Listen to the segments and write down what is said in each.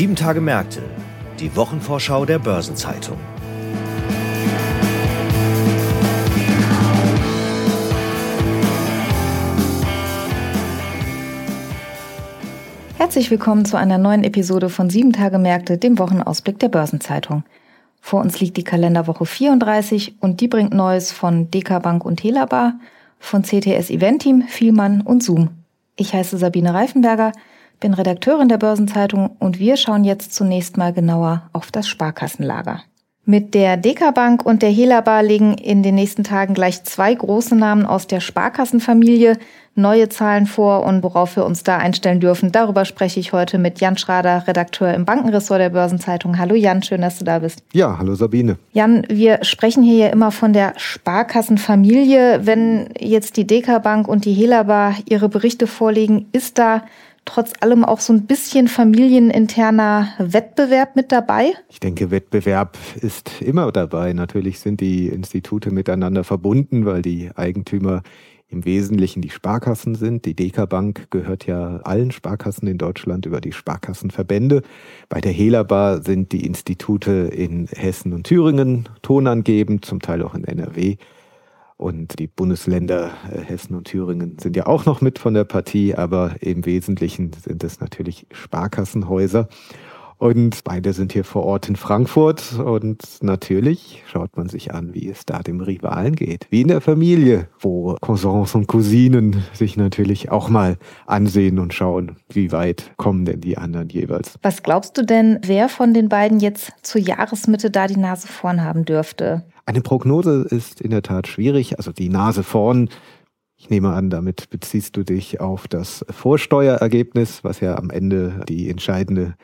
Sieben Tage Märkte, die Wochenvorschau der Börsenzeitung. Herzlich willkommen zu einer neuen Episode von Sieben Tage Märkte, dem Wochenausblick der Börsenzeitung. Vor uns liegt die Kalenderwoche 34 und die bringt Neues von DK Bank und Helabar, von CTS Event Team, Vielmann und Zoom. Ich heiße Sabine Reifenberger, bin Redakteurin der Börsenzeitung und wir schauen jetzt zunächst mal genauer auf das Sparkassenlager. Mit der DK Bank und der Helabar legen in den nächsten Tagen gleich zwei große Namen aus der Sparkassenfamilie neue Zahlen vor und worauf wir uns da einstellen dürfen. Darüber spreche ich heute mit Jan Schrader, Redakteur im Bankenressort der Börsenzeitung. Hallo Jan, schön, dass du da bist. Ja, hallo Sabine. Jan, wir sprechen hier ja immer von der Sparkassenfamilie. Wenn jetzt die DK Bank und die Helabar ihre Berichte vorlegen, ist da trotz allem auch so ein bisschen familieninterner Wettbewerb mit dabei? Ich denke, Wettbewerb ist immer dabei. Natürlich sind die Institute miteinander verbunden, weil die Eigentümer im Wesentlichen die Sparkassen sind. Die DK Bank gehört ja allen Sparkassen in Deutschland über die Sparkassenverbände. Bei der Helabar sind die Institute in Hessen und Thüringen tonangebend, zum Teil auch in NRW. Und die Bundesländer äh, Hessen und Thüringen sind ja auch noch mit von der Partie, aber im Wesentlichen sind es natürlich Sparkassenhäuser. Und beide sind hier vor Ort in Frankfurt und natürlich schaut man sich an, wie es da dem Rivalen geht. Wie in der Familie, wo Cousins und Cousinen sich natürlich auch mal ansehen und schauen, wie weit kommen denn die anderen jeweils. Was glaubst du denn, wer von den beiden jetzt zur Jahresmitte da die Nase vorn haben dürfte? Eine Prognose ist in der Tat schwierig. Also die Nase vorn ich nehme an, damit beziehst du dich auf das Vorsteuerergebnis, was ja am Ende die entscheidende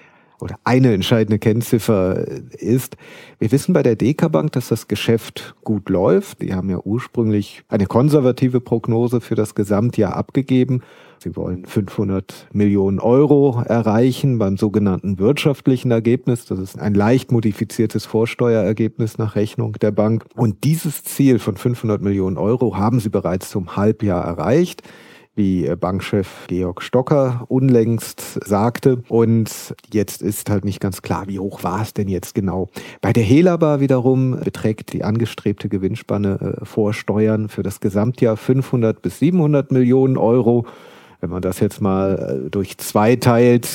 oder eine entscheidende Kennziffer ist. Wir wissen bei der DK Bank, dass das Geschäft gut läuft. Die haben ja ursprünglich eine konservative Prognose für das Gesamtjahr abgegeben. Sie wollen 500 Millionen Euro erreichen beim sogenannten wirtschaftlichen Ergebnis. Das ist ein leicht modifiziertes Vorsteuerergebnis nach Rechnung der Bank. Und dieses Ziel von 500 Millionen Euro haben sie bereits zum Halbjahr erreicht wie Bankchef Georg Stocker unlängst sagte. Und jetzt ist halt nicht ganz klar, wie hoch war es denn jetzt genau. Bei der Helabar wiederum beträgt die angestrebte Gewinnspanne äh, vor Steuern für das Gesamtjahr 500 bis 700 Millionen Euro. Wenn man das jetzt mal äh, durch zwei teilt,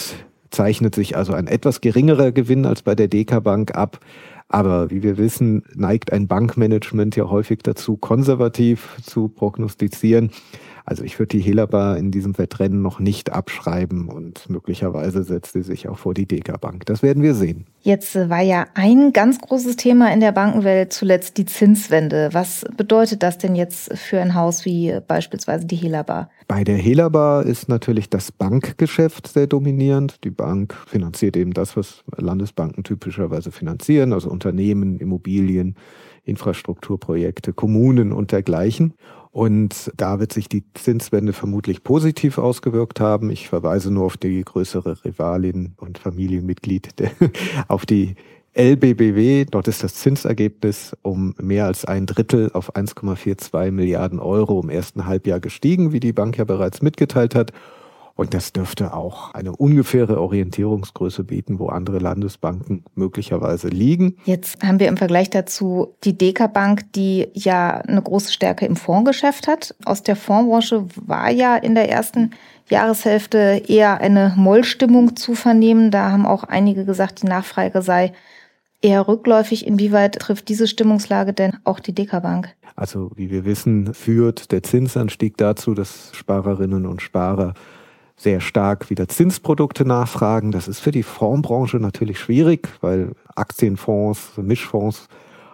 zeichnet sich also ein etwas geringerer Gewinn als bei der DK Bank ab. Aber wie wir wissen, neigt ein Bankmanagement ja häufig dazu, konservativ zu prognostizieren. Also ich würde die Helabar in diesem Wettrennen noch nicht abschreiben und möglicherweise setzt sie sich auch vor die Deka Bank. Das werden wir sehen. Jetzt äh, war ja ein ganz großes Thema in der Bankenwelt zuletzt die Zinswende. Was bedeutet das denn jetzt für ein Haus wie beispielsweise die Helabar? Bei der Helabar ist natürlich das Bankgeschäft sehr dominierend. Die Bank finanziert eben das, was Landesbanken typischerweise finanzieren, also Unternehmen, Immobilien, Infrastrukturprojekte, Kommunen und dergleichen. Und da wird sich die Zinswende vermutlich positiv ausgewirkt haben. Ich verweise nur auf die größere Rivalin und Familienmitglied, auf die LBBW. Dort ist das Zinsergebnis um mehr als ein Drittel auf 1,42 Milliarden Euro im ersten Halbjahr gestiegen, wie die Bank ja bereits mitgeteilt hat. Und das dürfte auch eine ungefähre Orientierungsgröße bieten, wo andere Landesbanken möglicherweise liegen. Jetzt haben wir im Vergleich dazu die Deka Bank, die ja eine große Stärke im Fondsgeschäft hat. Aus der Fondsbranche war ja in der ersten Jahreshälfte eher eine Mollstimmung zu vernehmen. Da haben auch einige gesagt, die Nachfrage sei eher rückläufig. Inwieweit trifft diese Stimmungslage denn auch die Deka Bank? Also wie wir wissen, führt der Zinsanstieg dazu, dass Sparerinnen und Sparer sehr stark wieder Zinsprodukte nachfragen. Das ist für die Fondsbranche natürlich schwierig, weil Aktienfonds, Mischfonds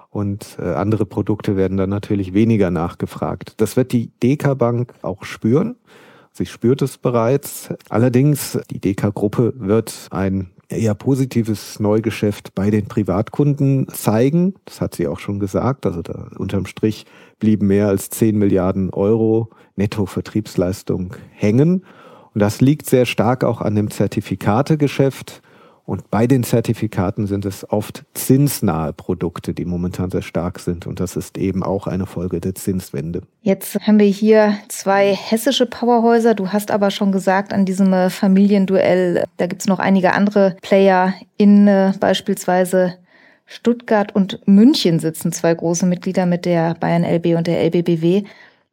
und äh, andere Produkte werden dann natürlich weniger nachgefragt. Das wird die DK Bank auch spüren. Sie spürt es bereits. Allerdings, die DK-Gruppe wird ein eher positives Neugeschäft bei den Privatkunden zeigen. Das hat sie auch schon gesagt. Also da unterm Strich blieben mehr als 10 Milliarden Euro Nettovertriebsleistung hängen. Und das liegt sehr stark auch an dem Zertifikategeschäft. Und bei den Zertifikaten sind es oft zinsnahe Produkte, die momentan sehr stark sind. Und das ist eben auch eine Folge der Zinswende. Jetzt haben wir hier zwei hessische Powerhäuser. Du hast aber schon gesagt, an diesem äh, Familienduell, da gibt es noch einige andere Player in äh, beispielsweise Stuttgart und München sitzen zwei große Mitglieder mit der Bayern LB und der LBBW.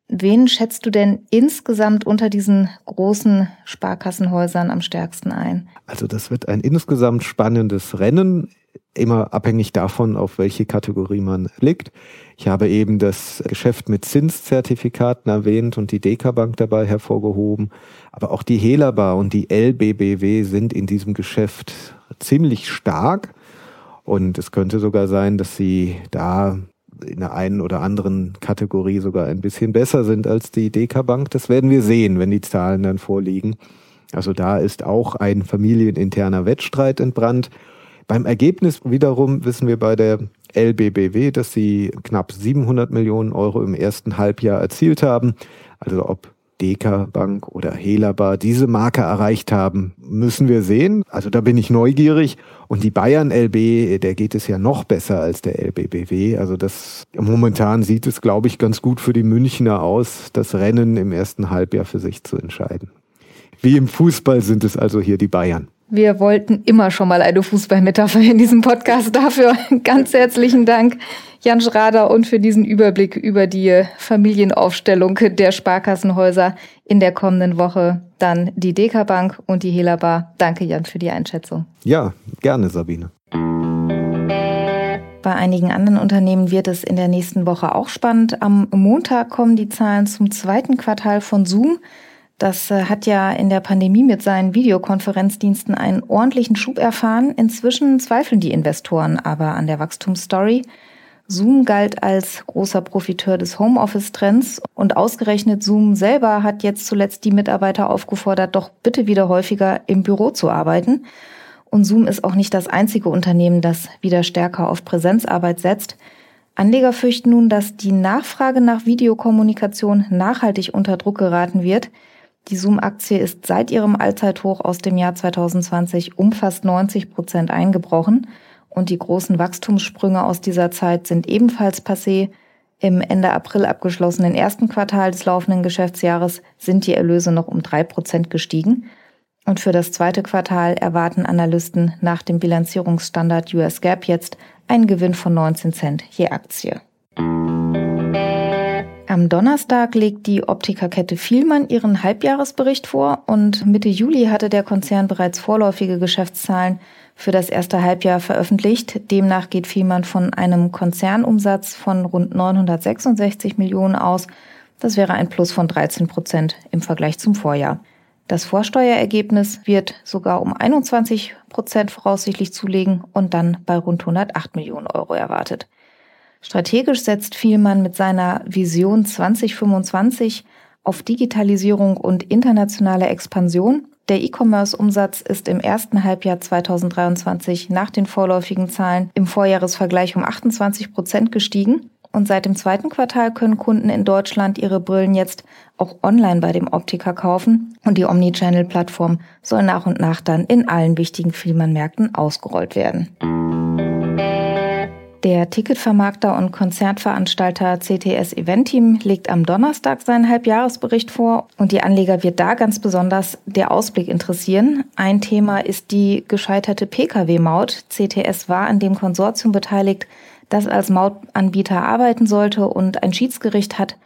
Wen schätzt du denn insgesamt unter diesen großen Sparkassenhäusern am stärksten ein? Also das wird ein insgesamt spannendes Rennen, immer abhängig davon, auf welche Kategorie man liegt. Ich habe eben das Geschäft mit Zinszertifikaten erwähnt und die Dekabank dabei hervorgehoben. Aber auch die Helabar und die LBBW sind in diesem Geschäft ziemlich stark. Und es könnte sogar sein, dass sie da in der einen oder anderen Kategorie sogar ein bisschen besser sind als die Deka-Bank. Das werden wir sehen, wenn die Zahlen dann vorliegen. Also da ist auch ein familieninterner Wettstreit entbrannt. Beim Ergebnis wiederum wissen wir bei der LBBW, dass sie knapp 700 Millionen Euro im ersten Halbjahr erzielt haben. Also ob Deka Bank oder Helaba diese Marke erreicht haben, müssen wir sehen. Also da bin ich neugierig. Und die Bayern LB, der geht es ja noch besser als der LBBW. Also das momentan sieht es, glaube ich, ganz gut für die Münchner aus, das Rennen im ersten Halbjahr für sich zu entscheiden. Wie im Fußball sind es also hier die Bayern. Wir wollten immer schon mal eine Fußballmetapher in diesem Podcast. Dafür ganz herzlichen Dank, Jan Schrader, und für diesen Überblick über die Familienaufstellung der Sparkassenhäuser in der kommenden Woche. Dann die Deka Bank und die Helabar. Danke, Jan, für die Einschätzung. Ja, gerne, Sabine. Bei einigen anderen Unternehmen wird es in der nächsten Woche auch spannend. Am Montag kommen die Zahlen zum zweiten Quartal von Zoom. Das äh, hat ja in der Pandemie mit seinen Videokonferenzdiensten einen ordentlichen Schub erfahren. Inzwischen zweifeln die Investoren aber an der Wachstumsstory. Zoom galt als großer Profiteur des Homeoffice-Trends und ausgerechnet Zoom selber hat jetzt zuletzt die Mitarbeiter aufgefordert, doch bitte wieder häufiger im Büro zu arbeiten. Und Zoom ist auch nicht das einzige Unternehmen, das wieder stärker auf Präsenzarbeit setzt. Anleger fürchten nun, dass die Nachfrage nach Videokommunikation nachhaltig unter Druck geraten wird. Die Zoom-Aktie ist seit ihrem Allzeithoch aus dem Jahr 2020 um fast 90 Prozent eingebrochen und die großen Wachstumssprünge aus dieser Zeit sind ebenfalls passé. Im Ende April abgeschlossenen ersten Quartal des laufenden Geschäftsjahres sind die Erlöse noch um drei Prozent gestiegen. Und für das zweite Quartal erwarten Analysten nach dem Bilanzierungsstandard US GAAP jetzt einen Gewinn von 19 Cent je Aktie. Am Donnerstag legt die Optikerkette Vielmann ihren Halbjahresbericht vor und Mitte Juli hatte der Konzern bereits vorläufige Geschäftszahlen für das erste Halbjahr veröffentlicht. Demnach geht Vielmann von einem Konzernumsatz von rund 966 Millionen aus. Das wäre ein Plus von 13 Prozent im Vergleich zum Vorjahr. Das Vorsteuerergebnis wird sogar um 21 Prozent voraussichtlich zulegen und dann bei rund 108 Millionen Euro erwartet. Strategisch setzt Vielmann mit seiner Vision 2025 auf Digitalisierung und internationale Expansion. Der E-Commerce-Umsatz ist im ersten Halbjahr 2023 nach den vorläufigen Zahlen im Vorjahresvergleich um 28 Prozent gestiegen. Und seit dem zweiten Quartal können Kunden in Deutschland ihre Brillen jetzt auch online bei dem Optiker kaufen. Und die Omnichannel-Plattform soll nach und nach dann in allen wichtigen Vielmann-Märkten ausgerollt werden. Der Ticketvermarkter und Konzertveranstalter CTS Event Team legt am Donnerstag seinen Halbjahresbericht vor und die Anleger wird da ganz besonders der Ausblick interessieren. Ein Thema ist die gescheiterte Pkw-Maut. CTS war an dem Konsortium beteiligt, das als Mautanbieter arbeiten sollte und ein Schiedsgericht hat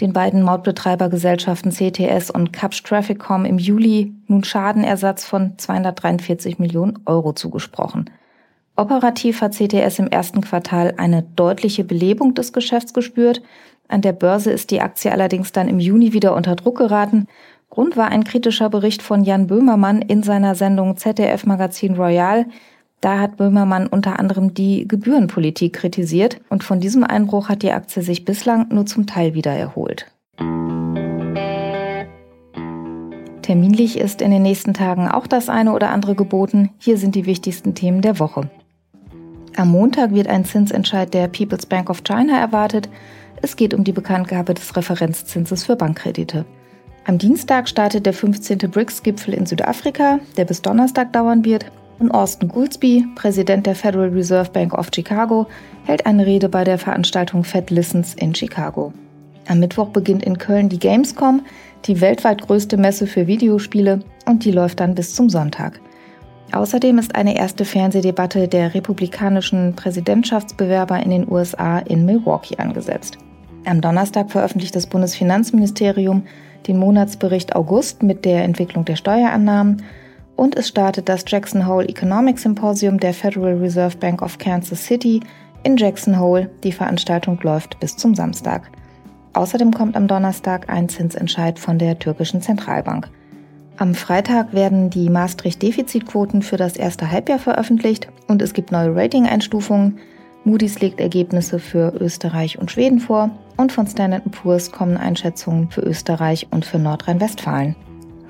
den beiden Mautbetreibergesellschaften CTS und Capsch Trafficcom im Juli nun Schadenersatz von 243 Millionen Euro zugesprochen. Operativ hat CTS im ersten Quartal eine deutliche Belebung des Geschäfts gespürt. An der Börse ist die Aktie allerdings dann im Juni wieder unter Druck geraten. Grund war ein kritischer Bericht von Jan Böhmermann in seiner Sendung ZDF Magazin Royal. Da hat Böhmermann unter anderem die Gebührenpolitik kritisiert und von diesem Einbruch hat die Aktie sich bislang nur zum Teil wieder erholt. Terminlich ist in den nächsten Tagen auch das eine oder andere geboten. Hier sind die wichtigsten Themen der Woche. Am Montag wird ein Zinsentscheid der People's Bank of China erwartet. Es geht um die Bekanntgabe des Referenzzinses für Bankkredite. Am Dienstag startet der 15. BRICS-Gipfel in Südafrika, der bis Donnerstag dauern wird. Und Austin Goolsbee, Präsident der Federal Reserve Bank of Chicago, hält eine Rede bei der Veranstaltung Fed Listens in Chicago. Am Mittwoch beginnt in Köln die Gamescom, die weltweit größte Messe für Videospiele, und die läuft dann bis zum Sonntag. Außerdem ist eine erste Fernsehdebatte der republikanischen Präsidentschaftsbewerber in den USA in Milwaukee angesetzt. Am Donnerstag veröffentlicht das Bundesfinanzministerium den Monatsbericht August mit der Entwicklung der Steuerannahmen und es startet das Jackson Hole Economic Symposium der Federal Reserve Bank of Kansas City in Jackson Hole. Die Veranstaltung läuft bis zum Samstag. Außerdem kommt am Donnerstag ein Zinsentscheid von der türkischen Zentralbank. Am Freitag werden die Maastricht-Defizitquoten für das erste Halbjahr veröffentlicht und es gibt neue Rating-Einstufungen. Moody's legt Ergebnisse für Österreich und Schweden vor und von Standard Poor's kommen Einschätzungen für Österreich und für Nordrhein-Westfalen.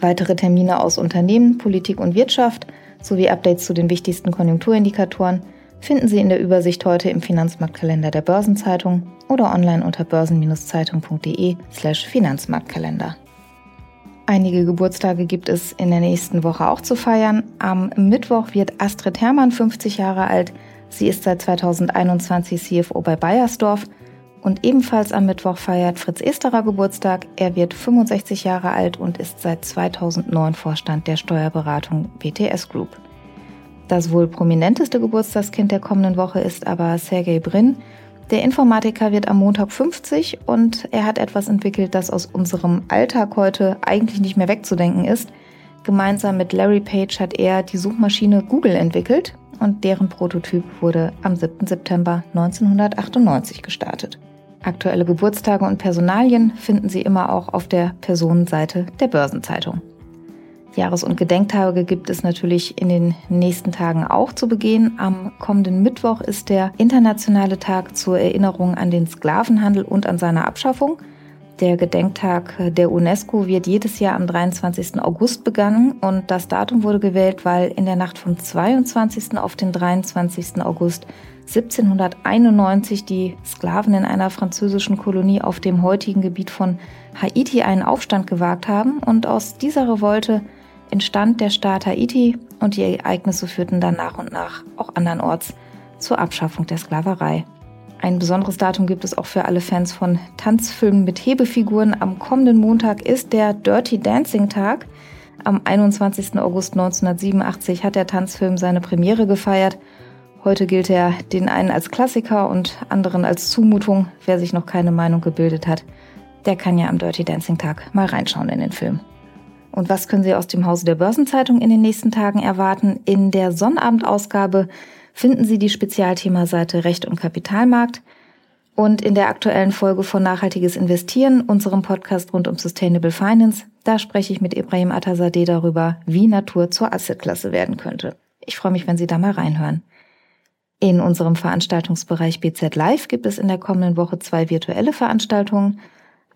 Weitere Termine aus Unternehmen, Politik und Wirtschaft sowie Updates zu den wichtigsten Konjunkturindikatoren finden Sie in der Übersicht heute im Finanzmarktkalender der Börsenzeitung oder online unter börsen-zeitung.de/slash Finanzmarktkalender. Einige Geburtstage gibt es in der nächsten Woche auch zu feiern. Am Mittwoch wird Astrid Hermann 50 Jahre alt. Sie ist seit 2021 CFO bei Bayersdorf. Und ebenfalls am Mittwoch feiert Fritz Esterer Geburtstag. Er wird 65 Jahre alt und ist seit 2009 Vorstand der Steuerberatung BTS Group. Das wohl prominenteste Geburtstagskind der kommenden Woche ist aber Sergei Brin. Der Informatiker wird am Montag 50 und er hat etwas entwickelt, das aus unserem Alltag heute eigentlich nicht mehr wegzudenken ist. Gemeinsam mit Larry Page hat er die Suchmaschine Google entwickelt und deren Prototyp wurde am 7. September 1998 gestartet. Aktuelle Geburtstage und Personalien finden Sie immer auch auf der Personenseite der Börsenzeitung. Jahres- und Gedenktage gibt es natürlich in den nächsten Tagen auch zu begehen. Am kommenden Mittwoch ist der internationale Tag zur Erinnerung an den Sklavenhandel und an seine Abschaffung. Der Gedenktag der UNESCO wird jedes Jahr am 23. August begangen und das Datum wurde gewählt, weil in der Nacht vom 22. auf den 23. August 1791 die Sklaven in einer französischen Kolonie auf dem heutigen Gebiet von Haiti einen Aufstand gewagt haben und aus dieser Revolte entstand der Staat Haiti und die Ereignisse führten dann nach und nach auch andernorts zur Abschaffung der Sklaverei. Ein besonderes Datum gibt es auch für alle Fans von Tanzfilmen mit Hebefiguren. Am kommenden Montag ist der Dirty Dancing Tag. Am 21. August 1987 hat der Tanzfilm seine Premiere gefeiert. Heute gilt er den einen als Klassiker und anderen als Zumutung. Wer sich noch keine Meinung gebildet hat, der kann ja am Dirty Dancing Tag mal reinschauen in den Film. Und was können Sie aus dem Hause der Börsenzeitung in den nächsten Tagen erwarten? In der Sonnabendausgabe finden Sie die Spezialthemaseite Recht und Kapitalmarkt. Und in der aktuellen Folge von Nachhaltiges Investieren, unserem Podcast rund um Sustainable Finance, da spreche ich mit Ibrahim Atazadeh darüber, wie Natur zur Assetklasse werden könnte. Ich freue mich, wenn Sie da mal reinhören. In unserem Veranstaltungsbereich BZ Live gibt es in der kommenden Woche zwei virtuelle Veranstaltungen.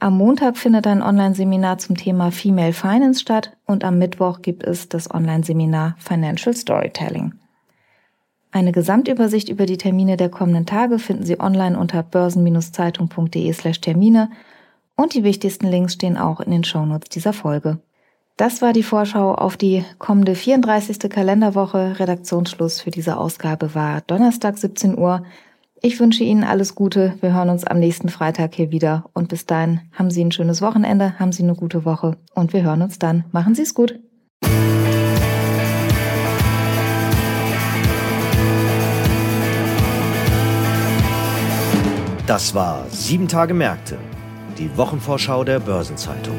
Am Montag findet ein Online-Seminar zum Thema Female Finance statt und am Mittwoch gibt es das Online-Seminar Financial Storytelling. Eine Gesamtübersicht über die Termine der kommenden Tage finden Sie online unter börsen-zeitung.de/termine und die wichtigsten Links stehen auch in den Shownotes dieser Folge. Das war die Vorschau auf die kommende 34. Kalenderwoche. Redaktionsschluss für diese Ausgabe war Donnerstag 17 Uhr. Ich wünsche Ihnen alles Gute. Wir hören uns am nächsten Freitag hier wieder. Und bis dahin haben Sie ein schönes Wochenende, haben Sie eine gute Woche und wir hören uns dann. Machen Sie es gut. Das war Sieben Tage Märkte, die Wochenvorschau der Börsenzeitung.